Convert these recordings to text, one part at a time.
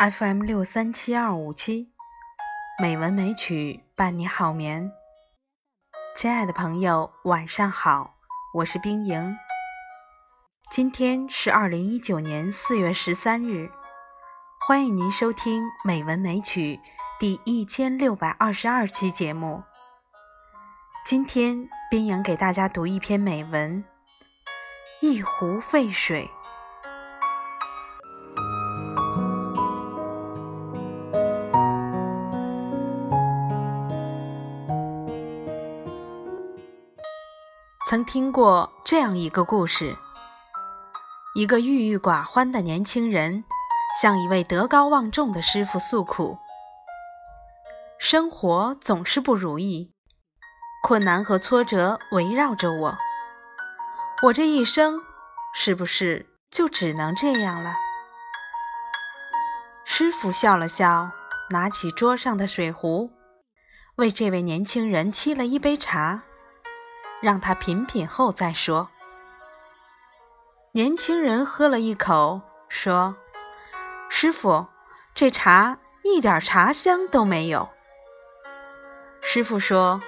FM 六三七二五七，美文美曲伴你好眠。亲爱的朋友，晚上好，我是冰莹。今天是二零一九年四月十三日，欢迎您收听《美文美曲》第一千六百二十二期节目。今天，冰莹给大家读一篇美文：一壶沸水。曾听过这样一个故事：一个郁郁寡欢的年轻人向一位德高望重的师傅诉苦，生活总是不如意，困难和挫折围绕着我，我这一生是不是就只能这样了？师傅笑了笑，拿起桌上的水壶，为这位年轻人沏了一杯茶。让他品品后再说。年轻人喝了一口，说：“师傅，这茶一点茶香都没有。”师傅说：“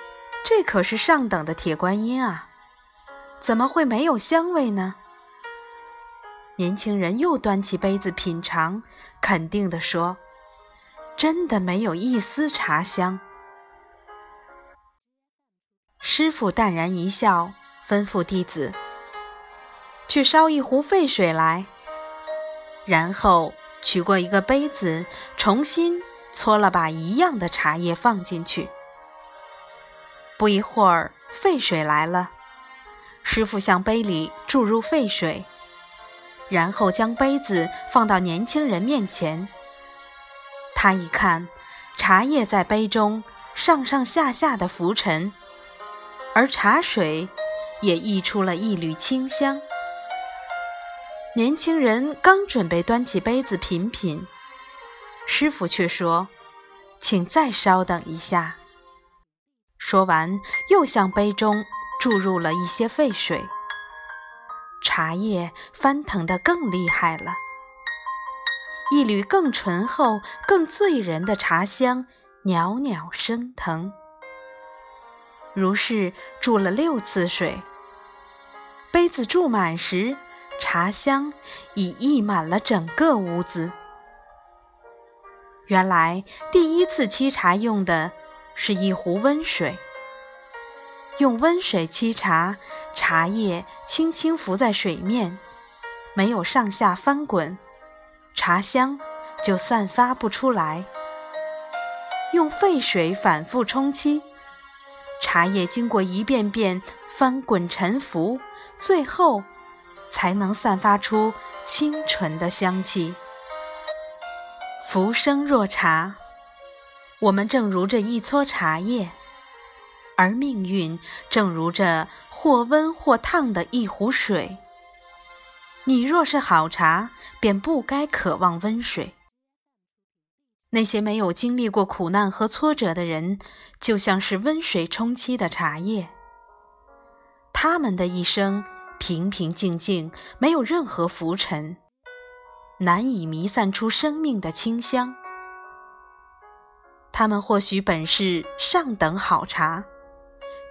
这可是上等的铁观音啊，怎么会没有香味呢？”年轻人又端起杯子品尝，肯定地说：“真的没有一丝茶香。”师傅淡然一笑，吩咐弟子去烧一壶沸水来，然后取过一个杯子，重新搓了把一样的茶叶放进去。不一会儿，沸水来了，师傅向杯里注入沸水，然后将杯子放到年轻人面前。他一看，茶叶在杯中上上下下的浮沉。而茶水也溢出了一缕清香。年轻人刚准备端起杯子品品，师傅却说：“请再稍等一下。”说完，又向杯中注入了一些沸水。茶叶翻腾得更厉害了，一缕更醇厚、更醉人的茶香袅袅升腾。如是注了六次水，杯子注满时，茶香已溢满了整个屋子。原来第一次沏茶用的是一壶温水，用温水沏茶，茶叶轻轻浮在水面，没有上下翻滚，茶香就散发不出来。用沸水反复冲沏。茶叶经过一遍遍翻滚沉浮，最后才能散发出清纯的香气。浮生若茶，我们正如这一撮茶叶，而命运正如这或温或烫的一壶水。你若是好茶，便不该渴望温水。那些没有经历过苦难和挫折的人，就像是温水冲沏的茶叶。他们的一生平平静静，没有任何浮尘，难以弥散出生命的清香。他们或许本是上等好茶，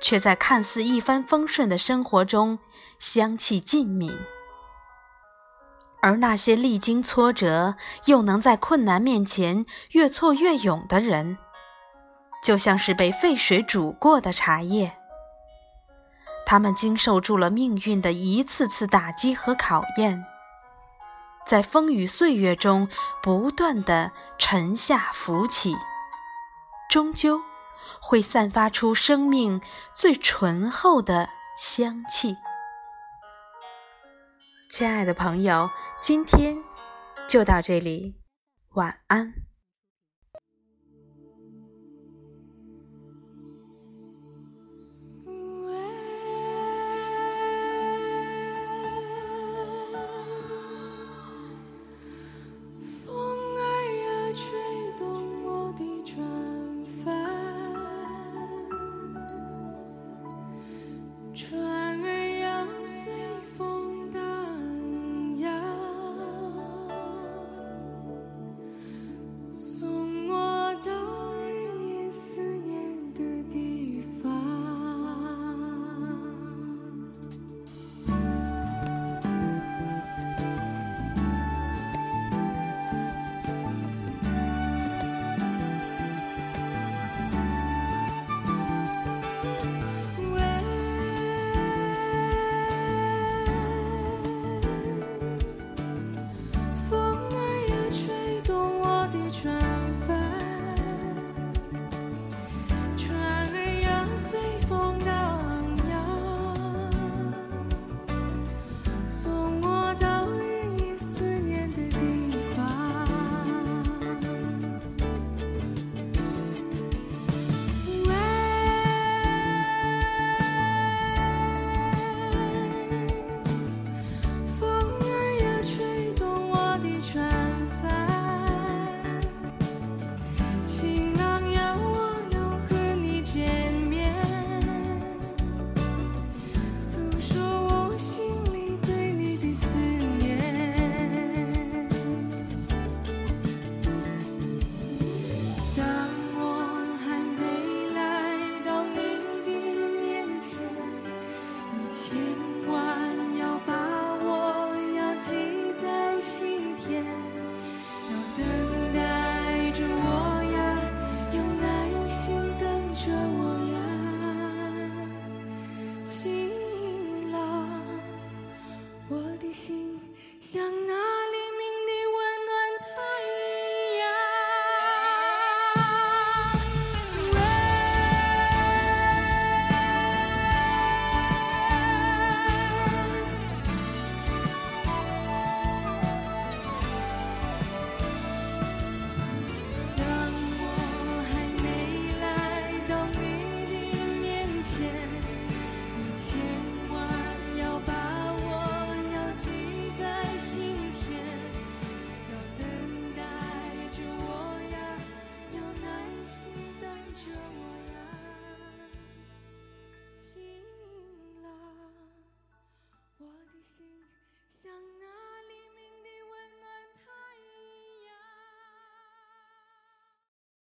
却在看似一帆风顺的生活中，香气尽泯。而那些历经挫折又能在困难面前越挫越勇的人，就像是被沸水煮过的茶叶。他们经受住了命运的一次次打击和考验，在风雨岁月中不断的沉下浮起，终究会散发出生命最醇厚的香气。亲爱的朋友，今天就到这里，晚安。